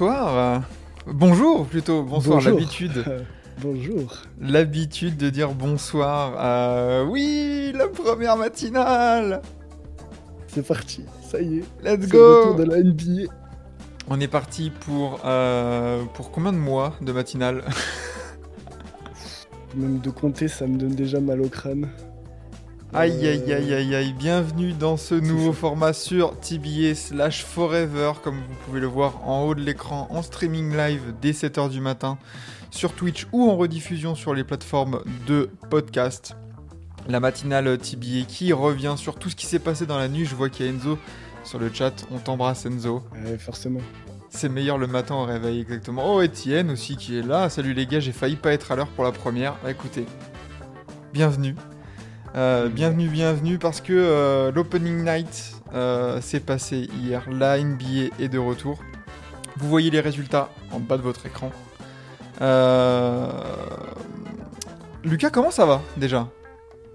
Bonsoir. bonjour plutôt. Bonsoir. L'habitude. Bonjour. L'habitude de dire bonsoir. euh, oui, la première matinale. C'est parti. Ça y est. Let's C'est le retour go. de la NBA. On est parti pour euh, pour combien de mois de matinale? Même de compter, ça me donne déjà mal au crâne. Aïe aïe aïe aïe aïe, bienvenue dans ce nouveau format sur TBA slash Forever, comme vous pouvez le voir en haut de l'écran, en streaming live dès 7h du matin sur Twitch ou en rediffusion sur les plateformes de podcast. La matinale TBA qui revient sur tout ce qui s'est passé dans la nuit, je vois qu'il y a Enzo sur le chat, on t'embrasse Enzo. Ouais, forcément. C'est meilleur le matin au réveil, exactement. Oh, Etienne aussi qui est là. Salut les gars, j'ai failli pas être à l'heure pour la première. Bah écoutez, bienvenue. Euh, bienvenue, bienvenue, parce que euh, l'opening night euh, s'est passé hier. La NBA est de retour. Vous voyez les résultats en bas de votre écran. Lucas, comment ça va déjà?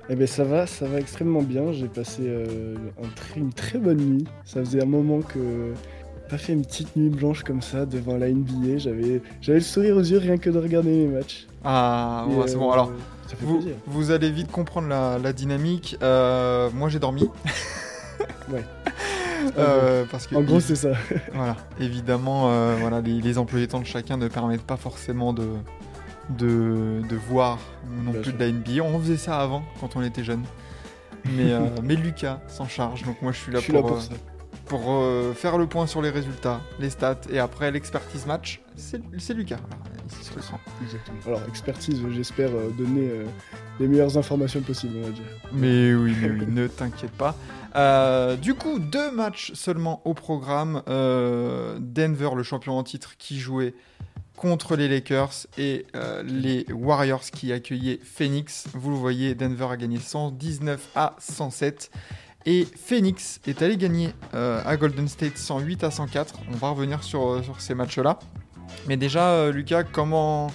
Eh ben ça va, ça va extrêmement bien. J'ai passé un tr- une très bonne nuit. Ça faisait un moment que j'ai pas fait une petite nuit blanche comme ça devant la NBA. J'avais, j'avais le sourire aux yeux rien que de regarder mes matchs. Ah, ouais, c'est bon. Alors, ça fait vous, plaisir. vous allez vite comprendre la, la dynamique. Euh, moi, j'ai dormi. Ouais. Euh, parce que En gros, c'est ça. Voilà, évidemment, euh, voilà, les, les employés temps de chacun ne permettent pas forcément de, de, de voir non Bien plus sûr. de la NBA. On faisait ça avant, quand on était jeune. Mais, euh, mais Lucas s'en charge, donc moi je suis là Je suis pour, là pour ça. pour faire le point sur les résultats, les stats, et après l'expertise match, c'est Lucas, Exactement. Alors, expertise, j'espère euh, donner euh, les meilleures informations possibles, on va dire. Mais oui, mais oui, ne t'inquiète pas. Euh, du coup, deux matchs seulement au programme. Euh, Denver, le champion en titre, qui jouait contre les Lakers et euh, les Warriors qui accueillaient Phoenix. Vous le voyez, Denver a gagné 119 à 107. Et Phoenix est allé gagner à Golden State 108 à 104. On va revenir sur, sur ces matchs-là. Mais déjà, euh, Lucas, comment,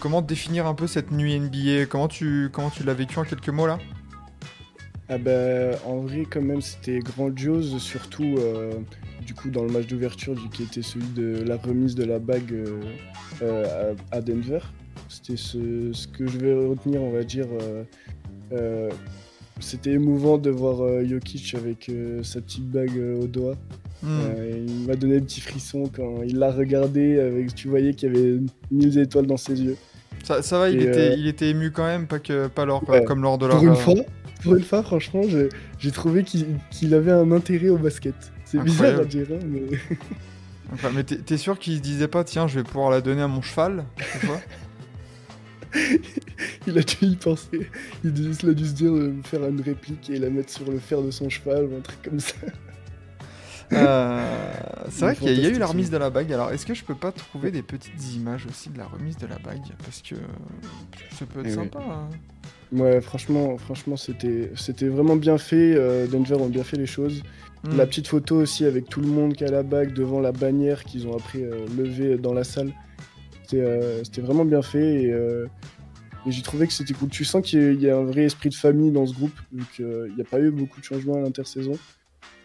comment définir un peu cette nuit NBA Comment tu, comment tu l'as vécu en quelques mots là? Ah bah, en vrai, quand même, c'était grandiose, surtout euh, du coup dans le match d'ouverture qui était celui de la remise de la bague euh, à, Denver. C'était ce, ce que je vais retenir, on va dire. c'était émouvant de voir Jokic avec sa petite bague au doigt. Hmm. Euh, il m'a donné des petits frissons quand il l'a regardé. Avec, tu voyais qu'il y avait mille étoiles dans ses yeux. Ça, ça va, il Et, était, euh, il était ému quand même, pas, que, pas lors, Ouais. comme lors de leur. Pour une euh, fois, pour une fois, franchement, j'ai trouvé qu'il avait un intérêt au basket. C'est bizarre à dire, hein, mais enfin, mais t'es sûr qu'il se disait pas, tiens, je vais pouvoir la donner à mon cheval il a dû y penser. Il, a dû se dire de faire une réplique et la mettre sur le fer de son cheval ou un truc comme ça. Euh, C'est vrai qu'il y, a- il y a eu la remise de la bague. Alors, est-ce que je peux pas trouver des petites images aussi de la remise de la bague? Parce que ça peut être Eh oui. sympa. hein. Ouais, franchement, franchement, c'était c'était vraiment bien fait. euh, Denver ont bien fait les choses. Hmm. La petite photo aussi avec tout le monde qui a la bague devant la bannière qu'ils ont après euh, levée dans la salle. C'était euh, c'était vraiment bien fait et, euh, et j'ai trouvé que c'était cool. Tu sens qu'il y a- il y a un vrai esprit de famille dans ce groupe, vu qu'il n'y a pas eu beaucoup de changements à l'intersaison.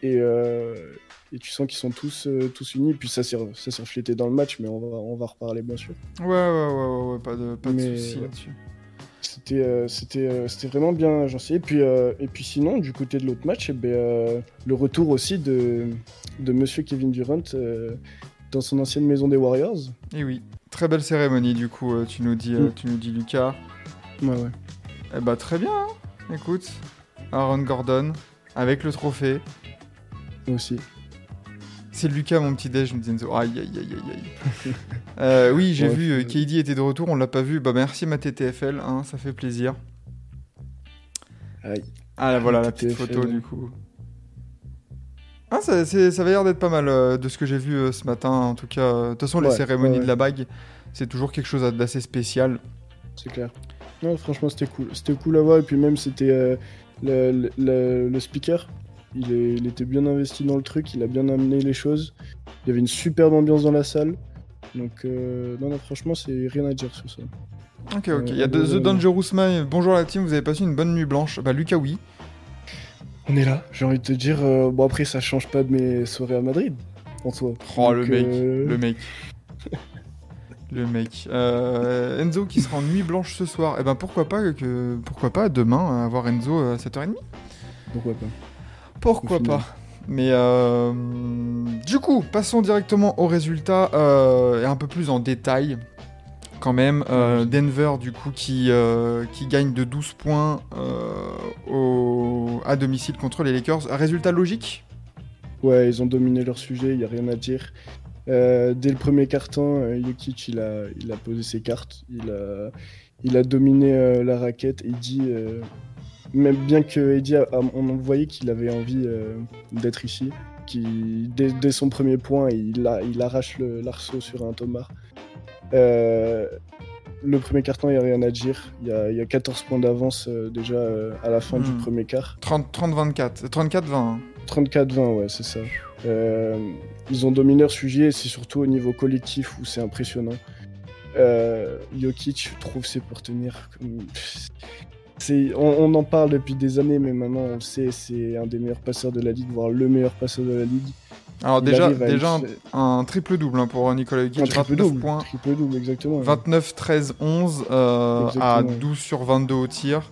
Et, euh, et tu sens qu'ils sont tous, euh, tous unis. Puis ça s'est reflété dans le match, mais on va, on va reparler bien sûr. Ouais, ouais, ouais, ouais, ouais, pas de, pas de soucis là-dessus. C'était euh, c'était c'était vraiment bien agencé. Et puis, et puis sinon, du côté de l'autre match, eh ben, le retour aussi de, de Monsieur Kevin Durant dans son ancienne maison des Warriors. Et oui, très belle cérémonie du coup, tu nous dis, Mm. tu nous dis Lucas. Ouais, ouais. Eh bah très bien, hein. écoute, Aaron Gordon avec le trophée. Moi aussi. C'est Lucas, mon petit déj, me dit. Aïe, aïe, aïe, aïe, aïe. Euh, oui, j'ai Ouais, vu, euh, KD était de retour, on l'a pas vu. Bah merci ma TTFL, hein, ça fait plaisir. Aïe. Ah voilà la petite photo du coup. Ah, ça, c'est- ça avait l'air d'être pas mal euh, de ce que j'ai vu euh, ce matin. En tout cas, de toute façon, les cérémonies ouais, de la bague, c'est toujours quelque chose d'assez spécial. C'est clair. Non, franchement, c'était cool. C'était cool à voir. Et puis même, c'était euh, le, le- le- le speaker. Il, est- il était bien investi dans le truc. Il a bien amené les choses. Il y avait une superbe ambiance dans la salle. Donc, euh, non, non, franchement, c'est rien à dire sur ça. Ok, ok. Il y a Euh, de- The euh, Dangerous Man. Bonjour la team, vous avez passé une bonne nuit blanche. Bah, Lucas, oui. On est là. J'ai envie de te dire. euh, bon, après, ça change pas de mes soirées à Madrid, en soi. Oh, le mec. euh, Le mec. Le mec. Euh, Enzo qui sera en nuit blanche ce soir. Et ben pourquoi pas que pourquoi pas demain avoir Enzo à 7h30 Pourquoi pas Pourquoi pas Mais euh, du coup, passons directement aux résultats euh, et un peu plus en détail. Quand même, Euh, Denver du coup qui, euh, qui gagne de 12 points au- à domicile contre les Lakers. Résultat logique? Ouais, ils ont dominé leur sujet, il n'y a rien à dire. Dès le premier carton, Jokic il a, il a posé ses cartes, il a, il a dominé la raquette. Eddie, euh, même bien que Eddie, a- a- on voyait qu'il avait envie euh, d'être ici, qui dès, dès son premier point, il, a- il arrache le- l'arceau sur un Thomas. Euh, le premier carton, il n'y a rien à dire. Il y a, il y a 14 points d'avance euh, déjà à la fin du Hmm. premier quart. 30 30-24. 34-20. 34-20, ouais, c'est ça. Ils ont dominé leur sujet et c'est surtout au niveau collectif où c'est impressionnant. Euh, Jokic, trouve, c'est pour tenir. C'est, on, on en parle depuis des années, mais maintenant on le sait, c'est un des meilleurs passeurs de la ligue, voire le meilleur passeur de la ligue. Alors Il déjà, déjà un, une- un triple-double hein, pour Nicolas 29 double, points. triple double, exactement. 29, 13, 11 euh, à Exactement. 12 sur 22 au tir.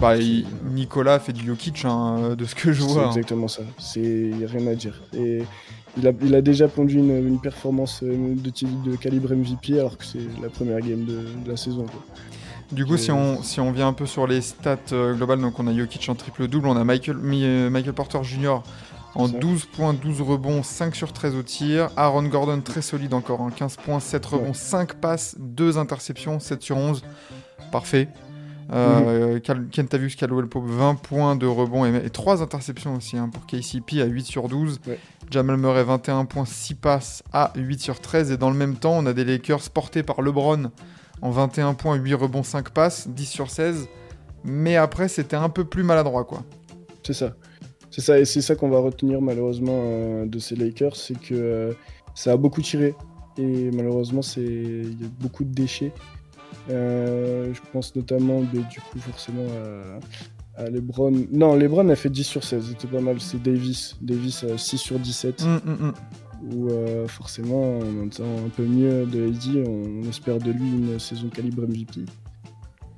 Bah, il- Nicolas fait du Jokic hein, de ce que je C'est vois. hein. exactement ça. C'est rien à dire. Et il a, il a déjà pondu une, une performance euh, de, de calibre MVP alors que c'est la première game de, de la saison. quoi. Du coup, si on, si on vient un peu sur les stats euh, globales, donc on a Jokic en triple-double, on a Michael, Mi- euh, Michael Porter Jr. en C'est ça. 12 points, 12 rebonds, 5 sur 13 au tir. Aaron Gordon très solide encore, hein, 15 points, 7 rebonds, Ouais. 5 passes, 2 interceptions, 7 sur 11. Parfait. Euh, Cal- Kentavius Caldwell Pope 20 points de rebond et, 3 interceptions aussi hein, pour KCP à 8 sur 12. Ouais. Jamal Murray 21 points, 6 passes à 8 sur 13. Et dans le même temps, on a des Lakers portés par LeBron en 21 points, 8 rebonds, 5 passes, 10 sur 16. Mais après, c'était un peu plus maladroit, quoi. C'est ça. C'est ça, et c'est ça qu'on va retenir malheureusement euh, de ces Lakers, c'est que euh, ça a beaucoup tiré. Et malheureusement, c'est il y a beaucoup de déchets. Euh, je pense notamment, mais du coup, forcément, à, à LeBron. Non, LeBron a fait 10 sur 16, c'était pas mal. C'est Davis. Davis à 6 sur 17. Hum, hum, hum. Où euh, forcément, en entend un peu mieux de Eddie, on, on espère de lui une saison calibre MVP.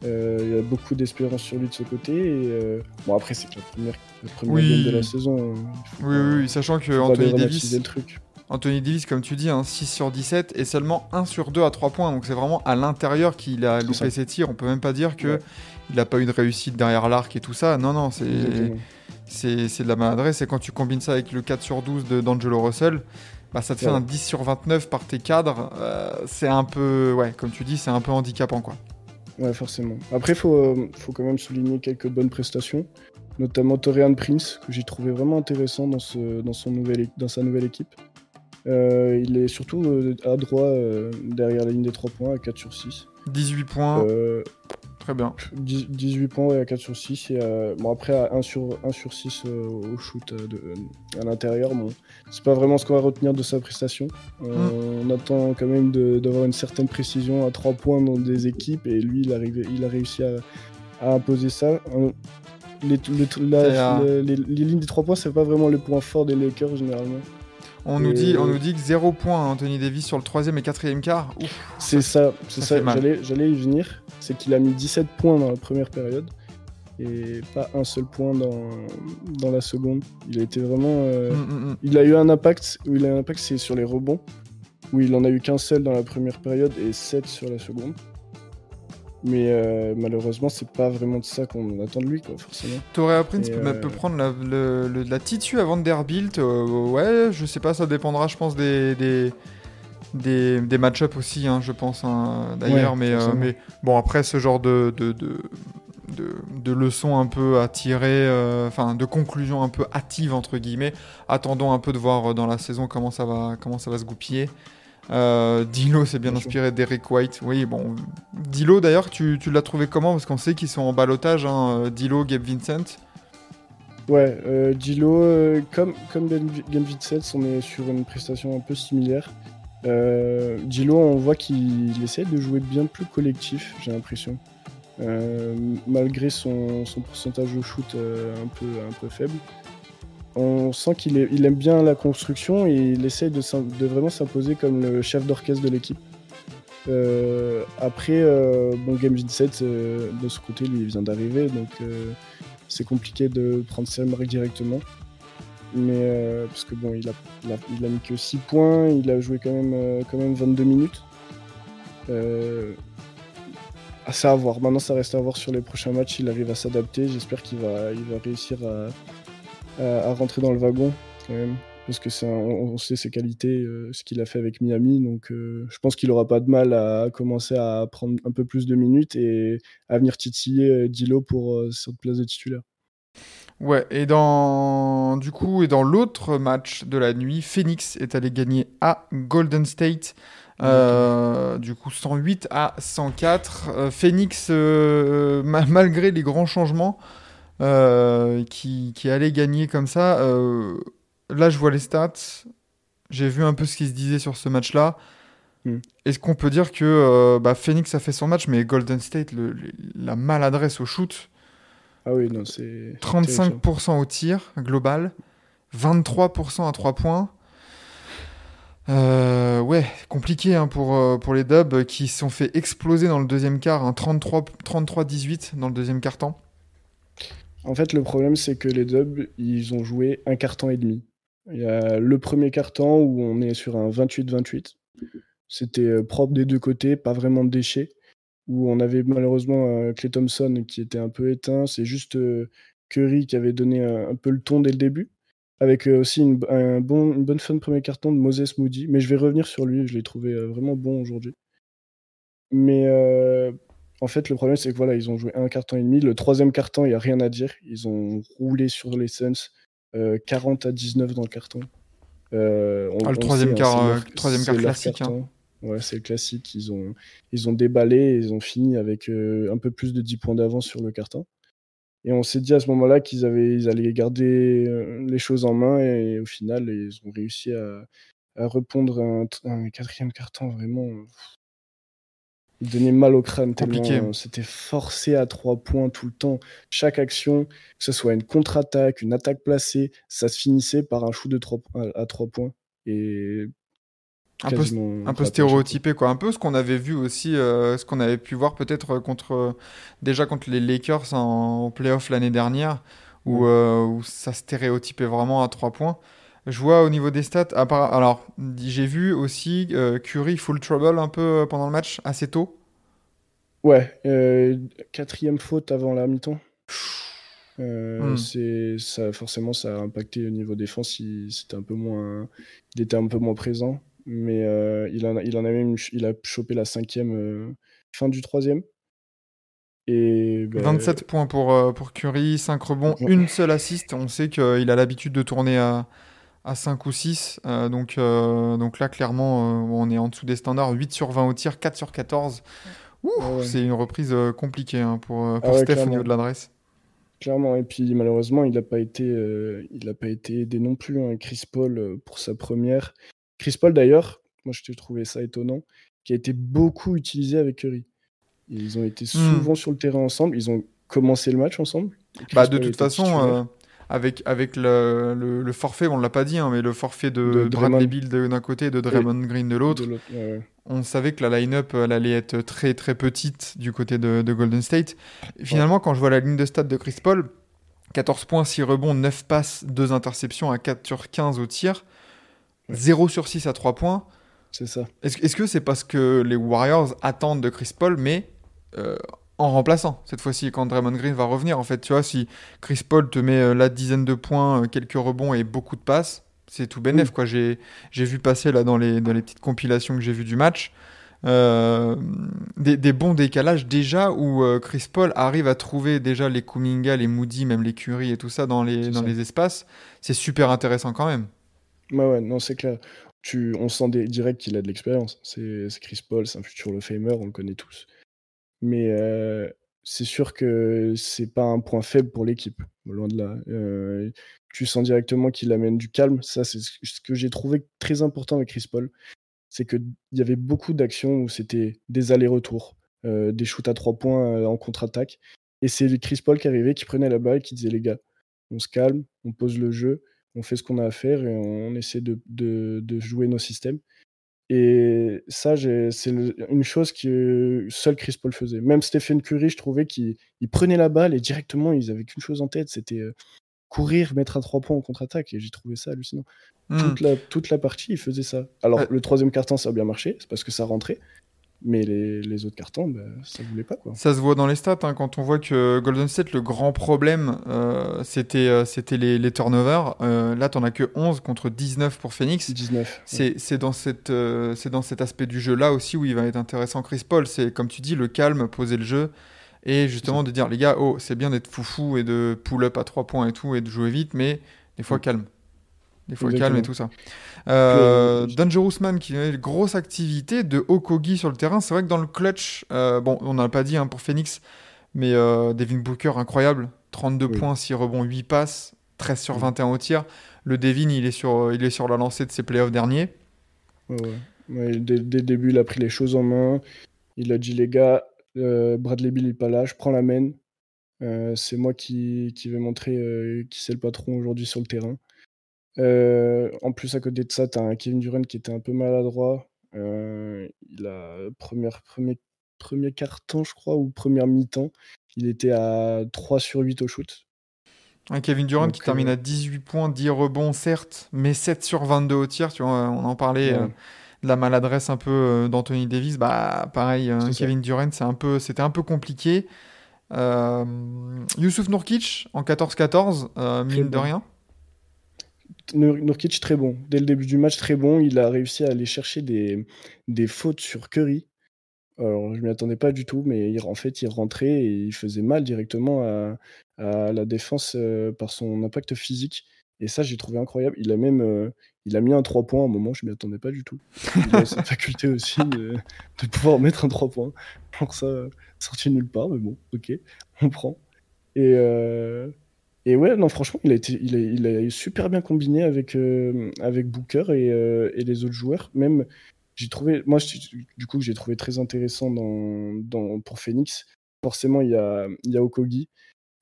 Euh, Il y a beaucoup d'espérance sur lui de ce côté. Et, euh, Bon, après, c'est la première, la première Oui. game de la saison. hein. Oui, pas- oui, sachant que Anthony Davis, le truc. Anthony Davis, comme tu dis, hein, 6 sur 17 et seulement 1 sur 2 à 3 points. Donc c'est vraiment à l'intérieur qu'il a loupé ses tirs. On peut même pas dire que Ouais. il a pas eu de réussite derrière l'arc et tout ça. Non, non, c'est. C'est de la maladresse. Et quand tu combines ça avec le 4 sur 12 de d'Angelo Russell, bah, ça te fait Ouais. un 10 sur 29 par tes cadres. Euh, c'est un peu, ouais, comme tu dis, c'est un peu handicapant, quoi. Ouais, forcément. Après, faut, euh, faut quand même souligner quelques bonnes prestations, notamment Torian Prince, que j'ai trouvé vraiment intéressant dans, ce, dans, son nouvel, é- dans sa nouvelle équipe. Euh, il est surtout à droit derrière la ligne des 3 points à 4 sur 6. 18 points, très bien. 10 18 points ouais, à 4 sur 6. Et, euh, bon, après, à 1 sur, 1 sur 6 euh, au shoot euh, de, à l'intérieur, bon, c'est pas vraiment ce qu'on va retenir de sa prestation. Euh, On attend quand même d'avoir une certaine précision à 3 points dans des équipes, et lui, il, arrive, il a réussi à, à imposer ça. Euh, Les, le- la- C'est un- le- les, les lignes des 3 points, c'est pas vraiment le point fort des Lakers généralement. On nous, dit, on nous dit que 0 points à Anthony Davis sur le 3 et 4 quart. C'est ça, c'est ça j'allais, y venir. C'est qu'il a mis 17 points dans la première période et pas un seul point dans, dans la seconde. Il a été vraiment. euh, Hum, hum, hum. Il a eu un impact, où il a un impact, c'est sur les rebonds, où il en a eu qu'un seul dans la première période et 7 sur la seconde. Mais euh, malheureusement, c'est pas vraiment de ça qu'on attend de lui, quoi, forcément. Prince peut, euh, peut prendre la, le- le- la titu à Vanderbilt. euh, ouais, je sais pas, ça dépendra, je pense, des, des, des, des match-up aussi, hein, je pense, hein, d'ailleurs. Ouais, mais, euh, mais bon, après, ce genre de, de, de, de, de leçons un peu à tirer, euh, enfin de conclusions un peu hâtives entre guillemets. Attendons un peu de voir dans la saison comment ça va, comment ça va se goupiller. Euh, Dilo s'est bien inspiré d'Eric White. Oui, bon. Dilo d'ailleurs, tu, tu l'as trouvé comment? Parce qu'on sait qu'ils sont en balotage, hein, euh, Dilo, Gabe Vincent. Ouais, euh, euh, comme, comme Ben Game Vincent, on est sur une prestation un peu similaire. Gilo, on voit qu'il essaie de jouer bien plus collectif, j'ai l'impression. Malgré son, son pourcentage au shoot un, peu, un peu faible. On sent qu'il aime bien la construction et il essaie de, vraiment s'imposer comme le chef d'orchestre de l'équipe. Euh, après, euh, bon, Game Vincent, euh, de ce côté, lui, il vient d'arriver, donc euh, c'est compliqué de prendre ses marques directement. Mais euh, parce que bon, il a, mis que 6 points, il a joué quand même, euh, quand même 22 minutes. À voir. Maintenant, ça reste à voir sur les prochains matchs. Il arrive à s'adapter. J'espère qu'il va, va réussir à, à, à rentrer dans le wagon quand même. Parce que un- on, sait ses qualités, euh, ce qu'il a fait avec Miami. Donc, euh, je pense qu'il aura pas de mal à commencer à prendre un peu plus de minutes et à venir titiller euh, Dilo pour cette place de titulaire. Ouais, et dans du coup et dans l'autre match de la nuit, Phoenix est allé gagner à Golden State. Euh, du coup 108 à 104. Euh, Phoenix, euh, ma- malgré les grands changements, qui, qui allait gagner comme ça. euh, là, je vois les stats. J'ai vu un peu ce qui se disait sur ce match-là. Hmm. Est-ce qu'on peut dire que euh, bah, Phoenix a fait son match, mais Golden State, le- le- la maladresse au shoot, Ah oui, non, c'est. terrifiant. 35% au tir global, 23% à 3 points. Euh, ouais, compliqué hein, pour, euh, pour les Dubs qui se sont fait exploser dans le deuxième quart, hein, 33 33-18 dans le deuxième quart temps. En fait, le problème, c'est que les Dubs, ils ont joué un carton et demi. Il y a le premier carton où on est sur un 28-28. C'était euh, propre des deux côtés, pas vraiment de déchets. Où on avait malheureusement euh, Clay Thompson qui était un peu éteint. C'est juste euh, Curry qui avait donné un, peu le ton dès le début. Avec aussi une, un bon, une bonne fin de premier carton de Moses Moody. Mais je vais revenir sur lui, je l'ai trouvé vraiment bon aujourd'hui. Mais en fait, le problème, c'est que voilà, ils ont joué un carton et demi. Le troisième carton, il n'y a rien à dire. Ils ont roulé sur les Suns. euh, 40 à 19 dans le carton. Euh, on- Ah, le on troisième sait, quart, c'est euh, leur- troisième quart classique, hein. carton. Ouais, c'est le classique. Ils ont, ils ont déballé, ils ont fini avec euh, un peu plus de 10 points d'avance sur le carton. Et on s'est dit à ce moment-là qu'ils avaient, ils allaient garder euh, les choses en main et, au final, ils ont réussi à, à répondre un, un quatrième carton vraiment. Il donnait mal au crâne tellement Compliqué. euh, c'était forcé à trois points tout le temps. Chaque action, que ce soit une contre-attaque, une attaque placée, ça se finissait par un shoot de trois, po- à, à trois points. Et Un peu, un stéréotypé, quoi. Un peu ce qu'on avait vu aussi, euh, ce qu'on avait pu voir peut-être contre, euh, déjà contre les Lakers en, en playoff l'année dernière, où, Ouais. euh, où ça stéréotypait vraiment à 3 points. Je vois au niveau des stats, part- alors j'ai vu aussi euh, Curry full trouble un peu euh, pendant le match, assez tôt. Ouais, euh, quatrième faute avant la mi-temps. Euh, Hmm. ça forcément ça a impacté au niveau défense il, c'était un peu moins il était un peu moins présent mais euh, il en a, il en a même il a chopé la cinquième fin du troisième et ben, 27 points pour, pour Curry, 5 rebonds, Ouais. une seule assist. On sait qu'il a l'habitude de tourner à, à 5 ou 6. euh, donc, euh, donc là, clairement, euh, on est en dessous des standards. 8 sur 20 au tir, 4 sur 14. Ouh, Ah ouais. C'est une reprise compliquée hein, pour, pour Ah ouais, Steph au niveau de l'adresse. Clairement, et puis malheureusement, il n'a pas été, il a pas été aidé non plus, hein, Chris Paul, pour sa première. Chris Paul, d'ailleurs, moi je t'ai trouvé ça étonnant, qui a été beaucoup utilisé avec Curry. Ils ont été souvent sur le terrain ensemble, ils ont commencé le match ensemble. Bah, de toute façon, avec, avec le, le, le forfait, on ne l'a pas dit, hein, mais le forfait de, De Bradley. Bill d'un côté et de Draymond Green de l'autre, ouais, ouais. on savait que la line-up elle allait être très très petite du côté de, de Golden State. Et finalement, quand je vois la ligne de stats de Chris Paul, 14 points, 6 rebonds, 9 passes, 2 interceptions à 4 sur 15 au tir, Ouais. 0 sur 6 à 3 points. c'est ça. Est-ce est-ce que c'est parce que les Warriors attendent de Chris Paul, mais euh, en remplaçant cette fois-ci quand Draymond Green va revenir En fait, tu vois, si Chris Paul te met euh, la dizaine de points, euh, quelques rebonds et beaucoup de passes, c'est tout bénef. Quoi. J'ai j'ai vu passer là dans les, dans les petites compilations que j'ai vues du match. euh, des, des bons décalages déjà où euh, Chris Paul arrive à trouver déjà les Kuminga, les Moody, même les Curry et tout ça dans les, dans ça. les espaces. C'est super intéressant quand même. Ouais, ouais, non, c'est clair. Tu, on sent des- direct qu'il a de l'expérience. C'est Chris Paul, c'est un futur of Famer, on le connaît tous. Mais c'est sûr que c'est pas un point faible pour l'équipe, loin de là. Tu sens directement qu'il amène du calme. Ça, c'est ce que j'ai trouvé très important avec Chris Paul. C'est qu'il y avait beaucoup d'actions où c'était des allers-retours, des shoots à trois points en contre-attaque. Et c'est Chris Paul qui arrivait, qui prenait la balle, qui disait les gars, on se calme, on pose le jeu, on fait ce qu'on a à faire et on essaie de jouer nos systèmes. Et ça, c'est une chose que seul Chris Paul faisait. Même Stephen Curry, je trouvais qu'il il prenait la balle et directement, ils avaient qu'une chose en tête, c'était euh, courir, mettre à trois points en contre-attaque. Et j'ai trouvé ça hallucinant. Hmm. Toute, la, toute la partie, il faisait ça. Alors, le troisième carton, ça a bien marché, c'est parce que ça rentrait. Mais les, les autres cartons, bah, ça voulait pas, quoi. Ça se voit dans les stats hein, quand on voit que Golden State, le grand problème, euh, c'était euh, c'était les, les turnovers. Euh, là, t'en as que 11 contre 19 pour Phoenix. 19. ouais. C'est dans, cette, c'est dans cet aspect du jeu là aussi où il va être intéressant Chris Paul. C'est comme tu dis, le calme, poser le jeu et justement de dire les gars, oh, c'est bien d'être foufou et de pull-up à 3 points et tout et de jouer vite, mais des fois Mm. calme. Des fois Exactement. calme et tout ça. Euh, euh, Dangerous Man qui a une grosse activité de Okogi sur le terrain. C'est vrai que dans le clutch, euh, bon, on n'a pas dit hein, pour Phoenix, mais euh, Devin Booker incroyable. 32 Oui. points, 6 rebonds, 8 passes, 13 sur Mm. 21 au tir. Le Devin, il est sur, il est sur la lancée de ses playoffs derniers. Ouais, ouais. Dès, dès le début, il a pris les choses en main. Il a dit les gars, euh, Bradley Bill n'est pas là, je prends la main. C'est moi qui, qui vais montrer qui c'est le patron aujourd'hui sur le terrain. Euh, en plus, à côté de ça, tu as un Kevin Durant qui était un peu maladroit. Euh, il a première, premier, premier quart-temps, je crois, ou première mi-temps. Il était à 3 sur 8 au shoot. Un Kevin Durant Donc, qui termine euh, à 18 points, 10 rebonds, certes, mais 7 sur 22 au tir. Tu vois, on en parlait Ouais. euh, de la maladresse un peu euh, d'Anthony Davis. Bah, pareil, euh. Kevin Durant, c'est un peu, c'était un peu compliqué. Euh, Youssouf Nourkic en 14-14, euh, mine de rien. Nur- Nurkic très bon. Dès le début du match, très bon. Il a réussi à aller chercher des, des fautes sur Curry. Alors, je m'y attendais pas du tout, mais il- en fait, il rentrait et il faisait mal directement à, à la défense euh, par son impact physique. Et ça, j'ai trouvé incroyable. Il a même euh, il a mis un 3 points à un moment, je m'y attendais pas du tout. Il a cette faculté aussi de, de pouvoir mettre un 3 points. Alors ça, euh, sorti nulle part, mais bon, ok, on prend. Et, euh, et ouais, non, franchement, il a, été, super bien combiné avec, euh, avec Booker et, euh, et les autres joueurs. Même, j'ai trouvé, moi, du coup, j'ai trouvé très intéressant pour Phoenix. Forcément, il y a, il y Okogi.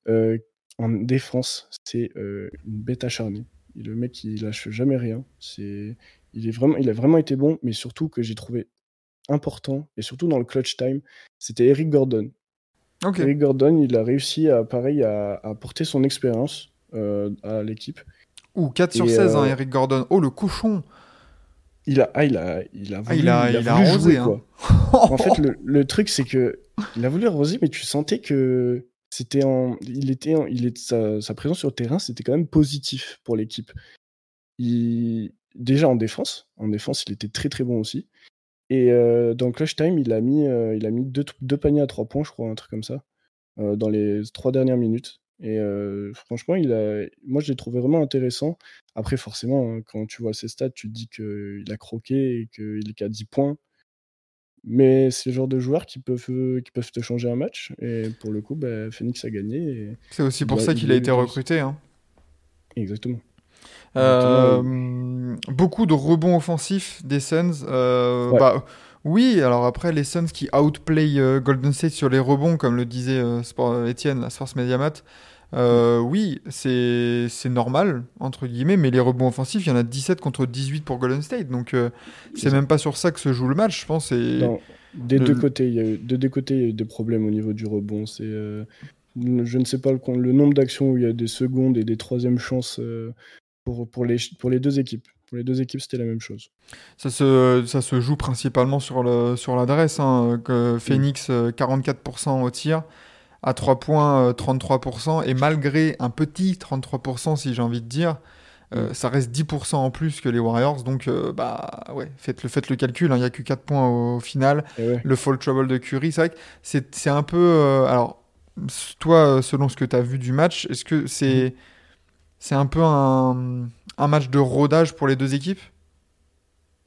Euh, en défense, c'est une bête acharnée. Le mec, il lâche jamais rien. Il, est vraiment, il a vraiment été bon, mais surtout que j'ai trouvé important, et surtout dans le clutch time, c'était Eric Gordon. Eric Gordon, il a réussi à, pareil, à, à porter son expérience euh, à l'équipe. Ou 4 sur Et, 16, hein, euh, Eric Gordon. Oh, le cochon Il a, ah, il a, il a voulu, il a- il a voulu arrosé, jouer, hein. quoi. En fait, le, le truc, c'est que il a voulu arroser, mais tu sentais que c'était en, il était, en- il est, sa, sa présence sur le terrain, c'était quand même positif pour l'équipe. Il, déjà en défense, en défense, il était très très bon aussi. Et euh, dans clutch time, il a mis, euh, il a mis deux, deux paniers à trois points, je crois, un truc comme ça, euh, dans les trois dernières minutes. Et franchement, il a, moi, je l'ai trouvé vraiment intéressant. Après, forcément, hein, quand tu vois ses stats, tu te dis qu'il a croqué et qu'il est qu'à 10 points. Mais c'est le genre de joueurs qui peuvent, qui peuvent te changer un match. Et pour le coup, bah, Phoenix a gagné. et- C'est aussi pour a- ça il qu'il a été recruté. Hein. Exactement. Euh, beaucoup de rebonds offensifs des Suns. Euh, Ouais. bah, oui, alors après, les Suns qui outplay euh, Golden State sur les rebonds, comme le disait Sport, Étienne, la Sports Mediamat. euh, oui, c'est normal, entre guillemets, mais les rebonds offensifs, il y en a 17 contre 18 pour Golden State. Donc, c'est même pas sur ça que se joue le match, je pense. Et... Des le- deux côtés, il y a eu, de deux côtés, il y a eu des problèmes au niveau du rebond. C'est, je ne sais pas le, nombre d'actions où il y a des secondes et des troisièmes chances euh, pour, pour, les, pour les deux équipes. Pour les deux équipes, c'était la même chose. Ça se, ça se joue principalement sur le sur l'adresse. Hein, que Phoenix, euh, 44% au tir, à 3 points, euh, 33%. Et malgré un petit 33%, si j'ai envie de dire, Euh, Mm. Ça reste 10% en plus que les Warriors, donc euh, bah ouais, faites le, faites le calcul, hein, il n'y a que 4 points au, final. Ouais. Le fall trouble de Curry, c'est vrai que c'est un peu. euh, alors, toi, euh, selon ce que tu as vu du match, est-ce que c'est c'est un peu un, un match de rodage pour les deux équipes?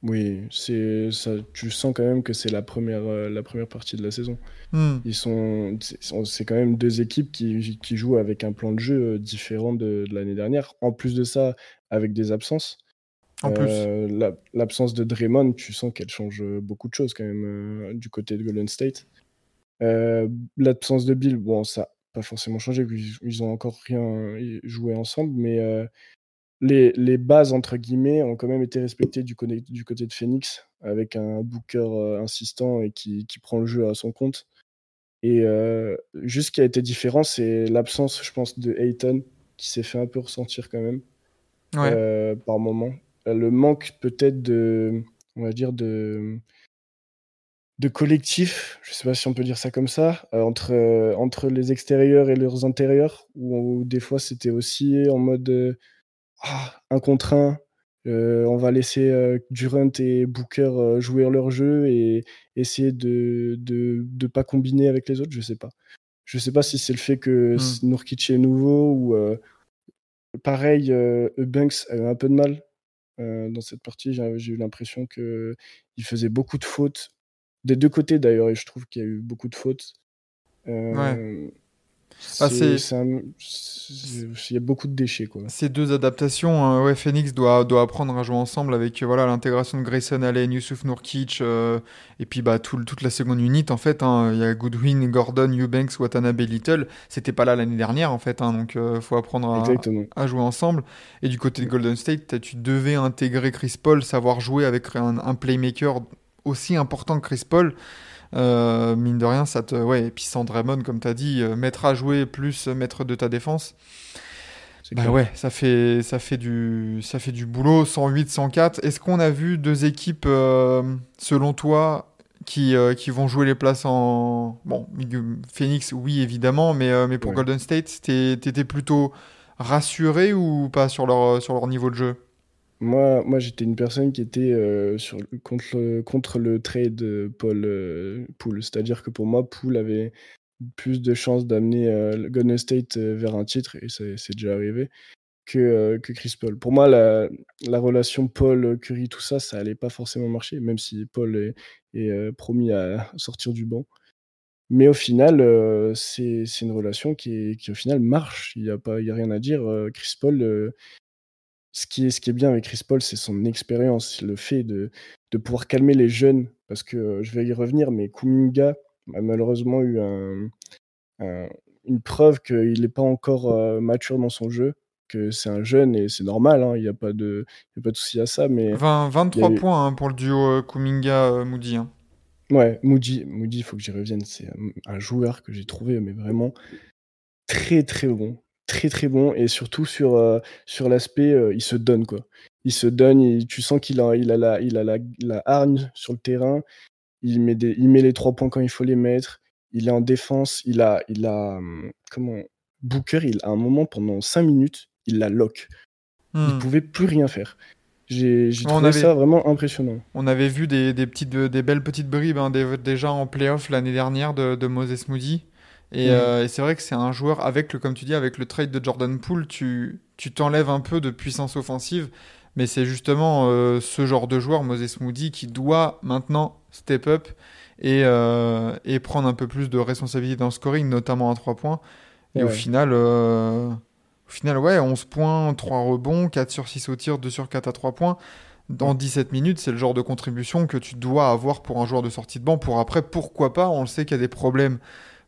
Oui, c'est ça. Tu sens quand même que c'est la première, euh, la première partie de la saison. Hmm, Ils sont, c'est quand même deux équipes qui, qui jouent avec un plan de jeu euh, différent de, de l'année dernière. En plus de ça, avec des absences. En plus. Euh, la- L'absence de Draymond, tu sens qu'elle change beaucoup de choses quand même euh, du côté de Golden State. Euh, L'absence de Bill, bon, ça pas forcément changé, ils ont encore rien joué ensemble, mais euh, les, les bases, entre guillemets, ont quand même été respectées du, côté- du côté de Phoenix, avec un Booker euh, insistant et qui, qui prend le jeu à son compte. Et euh, juste ce qui a été différent, c'est l'absence, je pense, de Ayton, qui s'est fait un peu ressentir quand même Ouais. par moment. Le manque peut-être de, on va dire, de, de collectif, je sais pas si on peut dire ça comme ça, euh, entre, euh, entre les extérieurs et leurs intérieurs, où, où des fois c'était aussi en mode euh, ah, un contre un, on va laisser Durant et Booker jouer leur jeu et essayer de de, de pas combiner avec les autres, je sais pas. Je sais pas si c'est le fait que Hmm. Nurkic est nouveau ou pareil, euh, Eubanks a eu un peu de mal dans cette partie. J'ai eu l'impression que il faisait beaucoup de fautes des deux côtés d'ailleurs, et je trouve qu'il y a eu beaucoup de fautes. Euh, Ah, un- c'est- Il y a beaucoup de déchets, quoi. Ces deux adaptations, euh, ouais, Phoenix doit, doit apprendre à jouer ensemble avec euh, voilà l'intégration de Grayson Allen, Yusuf Nurkic, euh, et puis bah, tout, toute la seconde unit en fait. hein. Il y a Goodwin, Gordon, Eubanks, Watanabe, Little. C'était pas là l'année dernière en fait, hein, donc euh, faut apprendre à, jouer ensemble. Et du côté de Golden State, tu devais intégrer Chris Paul, savoir jouer avec un, un playmaker aussi important que Chris Paul. Euh, mine de rien, ça te. Ouais, et puis sans Draymond, comme tu as dit, euh, maître à jouer plus euh, maître de ta défense. Bah ouais, ça fait, ça, fait du, ça fait du boulot, 108, 104. Est-ce qu'on a vu deux équipes, euh, selon toi, qui, qui vont jouer les places en... Bon, Phoenix, oui, évidemment, mais, mais pour Ouais. Golden State, t'étais plutôt rassuré ou pas sur leur, sur leur niveau de jeu? Moi, moi j'étais une personne qui était euh, contre, le, contre le trade euh, Paul euh. C'est-à-dire que pour moi, Poole avait plus de chances d'amener euh, Golden State euh, vers un titre, et c'est c'est déjà arrivé, que, que Chris Paul. Pour moi, la, la relation Paul-Curry, tout ça, ça allait pas forcément marcher, même si Paul est, promis à sortir du banc. Mais au final, euh, c'est une relation qui, qui au final marche. Il n'y a, a rien à dire. Chris Paul, ce qui est, ce qui est bien avec Chris Paul, c'est son expérience, le fait de, de pouvoir calmer les jeunes. Parce que euh, je vais y revenir, mais Kuminga a malheureusement eu un, un- une preuve qu'il n'est pas encore euh, mature dans son jeu, que c'est un jeune et c'est normal, hein, il n'y a pas de, il y a pas de souci à ça. Mais 20, 23 Il y a eu- points hein, pour le duo euh, Kuminga-Moody. hein. ouais, Moody, Moody, il faut que j'y revienne. C'est un, un joueur que j'ai trouvé, mais vraiment très très bon. Très très bon. Et surtout sur, euh, sur l'aspect, euh, il se donne quoi. Il se donne, il- tu sens qu'il a, il a, la, il a la, la hargne sur le terrain. Il met, des, il met les trois points quand il faut les mettre. Il est en défense. Il a, il a hum, comment Booker, il, à un moment, pendant 5 minutes, il la lock. Hmm. Il pouvait plus rien faire. J'ai On trouvé avait- ça vraiment impressionnant. On avait vu des, des petites, des belles petites bribes hein, des- déjà en playoff l'année dernière de, de Moses Moody. Et, Mhm. euh, et c'est vrai que c'est un joueur avec le, comme tu dis, avec le trade de Jordan Poole, tu tu t'enlèves un peu de puissance offensive. Mais c'est justement euh, ce genre de joueur, Moses Moody, qui doit maintenant step up et, euh, et prendre un peu plus de responsabilité dans le scoring, notamment à 3 points. Et au Ouais. final, euh, au final, ouais, 11 points, 3 rebonds, 4 sur 6 au tir, 2 sur 4 à 3 points. Dans 17 minutes, c'est le genre de contribution que tu dois avoir pour un joueur de sortie de banc. Pour après, pourquoi pas On le sait qu'il y a des problèmes,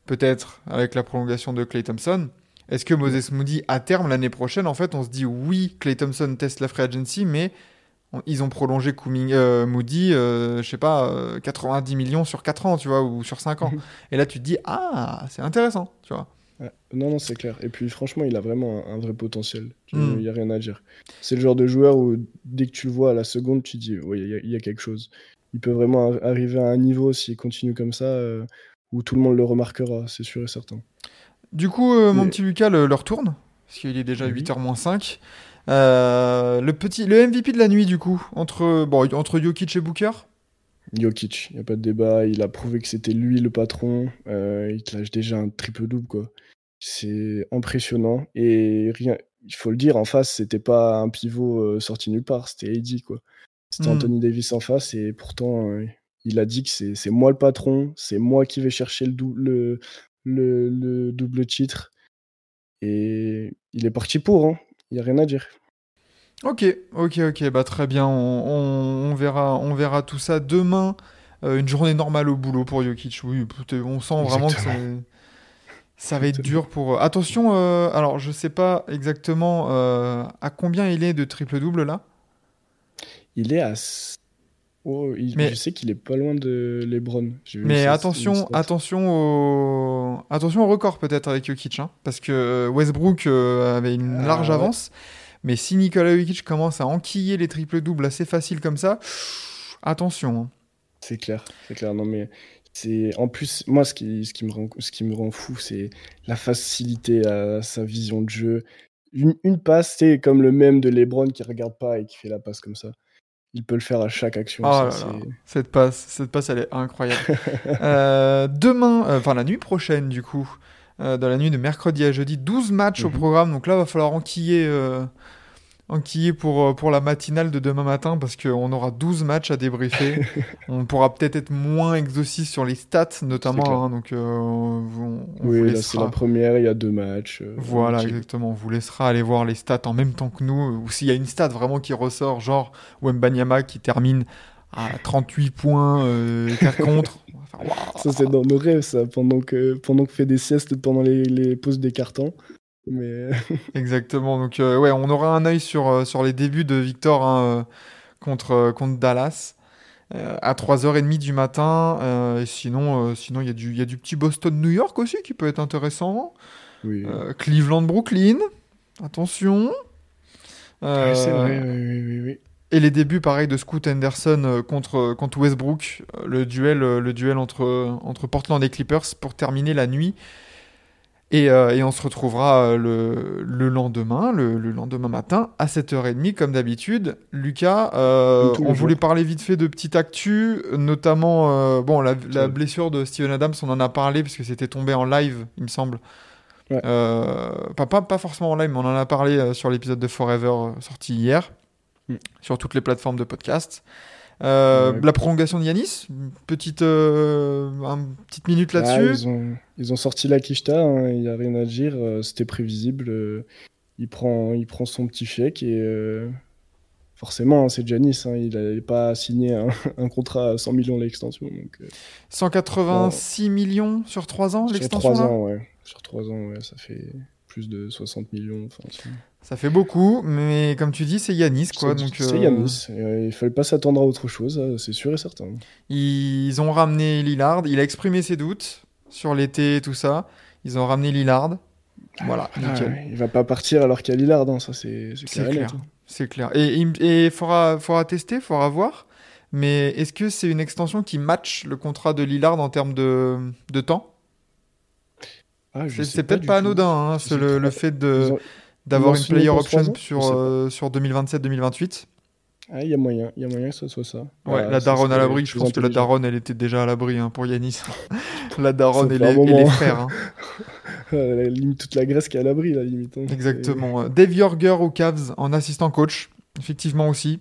peut-être, avec la prolongation de Clay Thompson. Est-ce que Moses Moody, à terme, l'année prochaine, en fait, on se dit oui, Clay Thompson teste la free agency, mais on- ils ont prolongé Kouming- euh, Moody, euh, je sais pas, euh, 90 millions sur 4 ans, tu vois, ou sur 5 ans. Et là, tu te dis, ah, c'est intéressant, tu vois. Ouais. Non, non, c'est clair. Et puis franchement, il a vraiment un, un vrai potentiel. Il Mm. n'y a rien à dire. C'est le genre de joueur où dès que tu le vois à la seconde, tu dis, oui, il y, y a quelque chose. Il peut vraiment ar- arriver à un niveau, s'il continue comme ça, euh, où tout le monde le remarquera, c'est sûr et certain. Du coup, euh, mon petit Lucas, le- leur tourne, parce qu'il est déjà Oui. 8h moins 5. Euh, le petit, le MVP de la nuit du coup entre bon entre Jokic et Booker? Jokic, il n'y a pas de débat. Il a prouvé que c'était lui le patron. Euh, il te lâche déjà un triple-double, quoi. C'est impressionnant. Et rien, il faut le dire, en face, c'était pas un pivot sorti nulle part. C'était AD, quoi. C'était Hmm. Anthony Davis en face. Et pourtant, il a dit que c'est moi le patron. C'est moi qui vais chercher le, dou- le, le, le double titre. Et il est parti pour. hein. Il n'y a rien à dire. Ok, ok, ok, bah très bien. On, on- on verra, on verra tout ça demain. Euh, une journée normale au boulot pour Jokic. Oui, on sent vraiment que Exactement. ça va être Exactement. dur pour. Attention, euh, alors je sais pas exactement euh, à combien il est de triple double là? Il est à. Oh, il- Mais- Je sais qu'il est pas loin de LeBron. Mais ça, attention, attention au, attention au record peut-être avec Jokic, hein, parce que euh, Westbrook euh, avait une Ah, large ouais. avance. Mais si Nikola Jokic commence à enquiller les triples doubles assez faciles comme ça, attention. hein. C'est clair, c'est clair. Non, mais c'est en plus, moi, ce qui, ce qui me rend, ce qui me rend fou, c'est la facilité à sa vision de jeu. Une, une passe, c'est comme le même de LeBron qui regarde pas et qui fait la passe comme ça. Il peut le faire à chaque action. Oh ça, là c'est- là, cette passe, cette passe, elle est incroyable. Euh, demain, euh, enfin la nuit prochaine du coup, euh, dans la nuit de mercredi à jeudi, 12 matchs au Mhm. programme. Donc là, va falloir enquiller, enquiller pour, euh, pour la matinale de demain matin parce qu'on aura 12 matchs à débriefer. on pourra peut-être être moins exhaustif sur les stats notamment. hein, donc euh, on, on Oui, vous là, c'est laissera. la première, il y a deux matchs. euh, Voilà, exactement. On vous laissera aller voir les stats en même temps que nous. Ou s'il y a une stat vraiment qui ressort, genre Wembanyama qui termine à 38 points, euh, 4 contre. Ça, c'est dans nos rêves, ça, pendant que, pendant qu'on fait des siestes pendant les, les pauses des cartons. Mais Exactement. Donc, euh, ouais, on aura un œil sur, euh, sur les débuts de Victor hein, euh, contre, euh, contre Dallas euh, à 3h30 du matin. Euh, et sinon, euh, sinon il y, a du- y a du petit Boston-New York aussi qui peut être intéressant. oui. Euh, Cleveland-Brooklyn. Attention. Ouais, c'est Euh, vrai, oui, oui, oui, oui. Et les débuts, pareil, de Scoot Henderson euh, contre, contre Westbrook, euh, le duel, euh, le duel entre, entre Portland et Clippers pour terminer la nuit. Et, euh, et on se retrouvera euh, le, le lendemain, le, le lendemain matin, à 7h30, comme d'habitude. Lucas, euh, on voulait jours. parler vite fait de petite actu, notamment euh, bon, la, blessure de Steven Adams, on en a parlé, puisque c'était tombé en live, il me semble. Ouais. Pas, pas, pas forcément en live, mais on en a parlé sur l'épisode de Forever sorti hier, Mm. sur toutes les plateformes de podcast. Euh, Ouais. La prolongation de Yanis, petite, euh, petite minute Ah, là-dessus. ils, ont, ils ont sorti la quicheta, hein, il n'y a rien à dire, euh, c'était prévisible. il, prend, il prend son petit chèque et forcément, hein, c'est Janis, hein, il n'avait pas signé un, un contrat à 100 millions l'extension. Donc, euh, 186 millions sur 3 ans, sur l'extension 3 là ans, ouais. Sur 3 ans, ouais, ça fait plus de 60 millions. Ça fait beaucoup, mais comme tu dis, c'est Yanis quoi. c'est- Donc, c'est euh, et, euh, il fallait pas s'attendre à autre chose, euh, c'est sûr et certain. Ils ont ramené Lillard. Il a exprimé ses doutes sur l'été et tout ça. Ils ont ramené Lillard. Voilà, Ah, nickel. il va pas partir alors qu'il y a Lillard, hein, ça c'est clair. hein. C'est clair. Et il et faudra, faudra tester, faudra voir. Mais est-ce que c'est une extension qui match le contrat de Lillard en termes de, de temps? Ah, C'est peut-être pas anodin, hein, le, fait de ont- d'avoir une player option sur, euh, sur 2027-2028. Ah, il y a moyen, il y a moyen que ce soit ça. Ouais, la daronne à l'abri, je pense que la daronne, elle était déjà à l'abri hein, pour Yanis. la daronne et les, et les moment. frères. hein. La limite, toute la Grèce qui est à l'abri, la limite. hein. Exactement. Dave Yorger aux Cavs en assistant coach, effectivement aussi.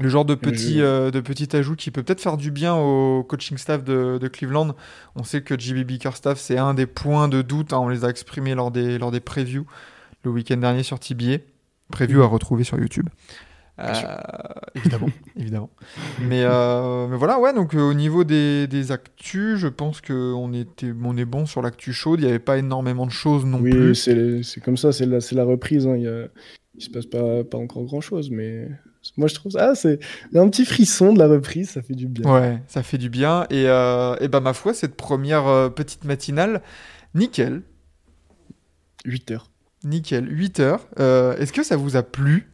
Le genre de petit, euh, de petit ajout qui peut peut-être faire du bien au coaching staff de, de Cleveland. On sait que JB Bickerstaff, c'est un des points de doute. hein, on les a exprimés lors des, lors des previews le week-end dernier sur TBA. Preview à retrouver sur YouTube. Euh, évidemment, évidemment. Mais, euh, mais voilà, ouais, donc euh, au niveau des, des actus, je pense qu'on était, on est bon sur l'actu chaude. Il n'y avait pas énormément de choses non Oui, plus. c'est c'est comme ça, c'est la, c'est la reprise. hein, Il il se passe pas, pas encore grand chose, mais moi je trouve ça, ah, c'est il y a un petit frisson de la reprise, ça fait du bien. Ouais, ça fait du bien. Et, euh, et bah, ma foi, cette première petite matinale, nickel. 8 heures. Nickel, 8 heures. Euh, Est-ce que ça vous a plu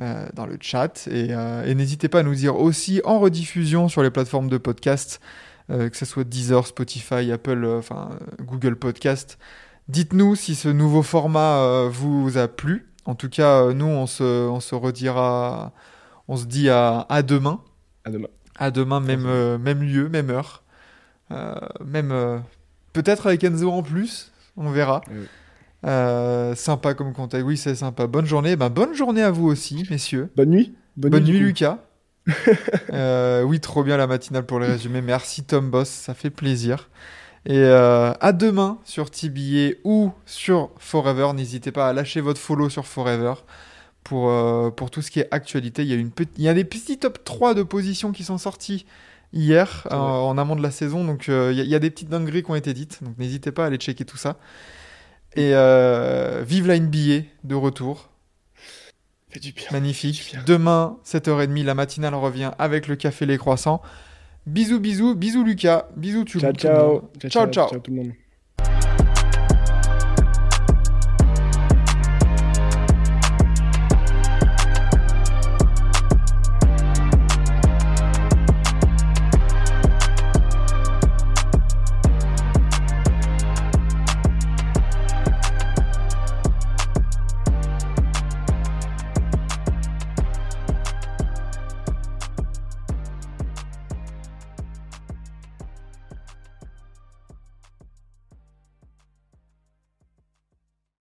euh, dans le chat Et, euh, et n'hésitez pas à nous dire aussi en rediffusion sur les plateformes de podcast, que ce soit Deezer, Spotify, Apple, enfin Google Podcast. Dites-nous si ce nouveau format vous a plu. En tout cas, nous, on se, on se redira, on se dit à, à demain. À demain. À demain, même, même lieu, même heure. Euh, même euh, peut-être avec Enzo en plus, on verra. Oui. Euh, sympa comme contact, oui c'est sympa. Bonne journée, ben, bonne journée à vous aussi, messieurs. Bonne nuit. Bonne, nuit. Lucas. Euh, oui, trop bien la matinale pour les résumés. Merci Tom Boss, ça fait plaisir. Et euh, à demain sur TBA ou sur Forever. N'hésitez pas à lâcher votre follow sur Forever pour, euh, pour tout ce qui est actualité. Il y, a une il y a des petits top 3 de positions qui sont sortis hier euh, en amont de la saison. Donc euh, il y, a- il y a des petites dingueries qui ont été dites. Donc n'hésitez pas à aller checker tout ça. Et euh, vive la NBA de retour. Fait du bien. Magnifique. Demain, 7h30, la matinale revient avec le café Les Croissants. Bisous, bisous, bisous Lucas. Bisous, tu Ciao, tout le monde. ciao. Ciao, ciao. Ciao tout le monde.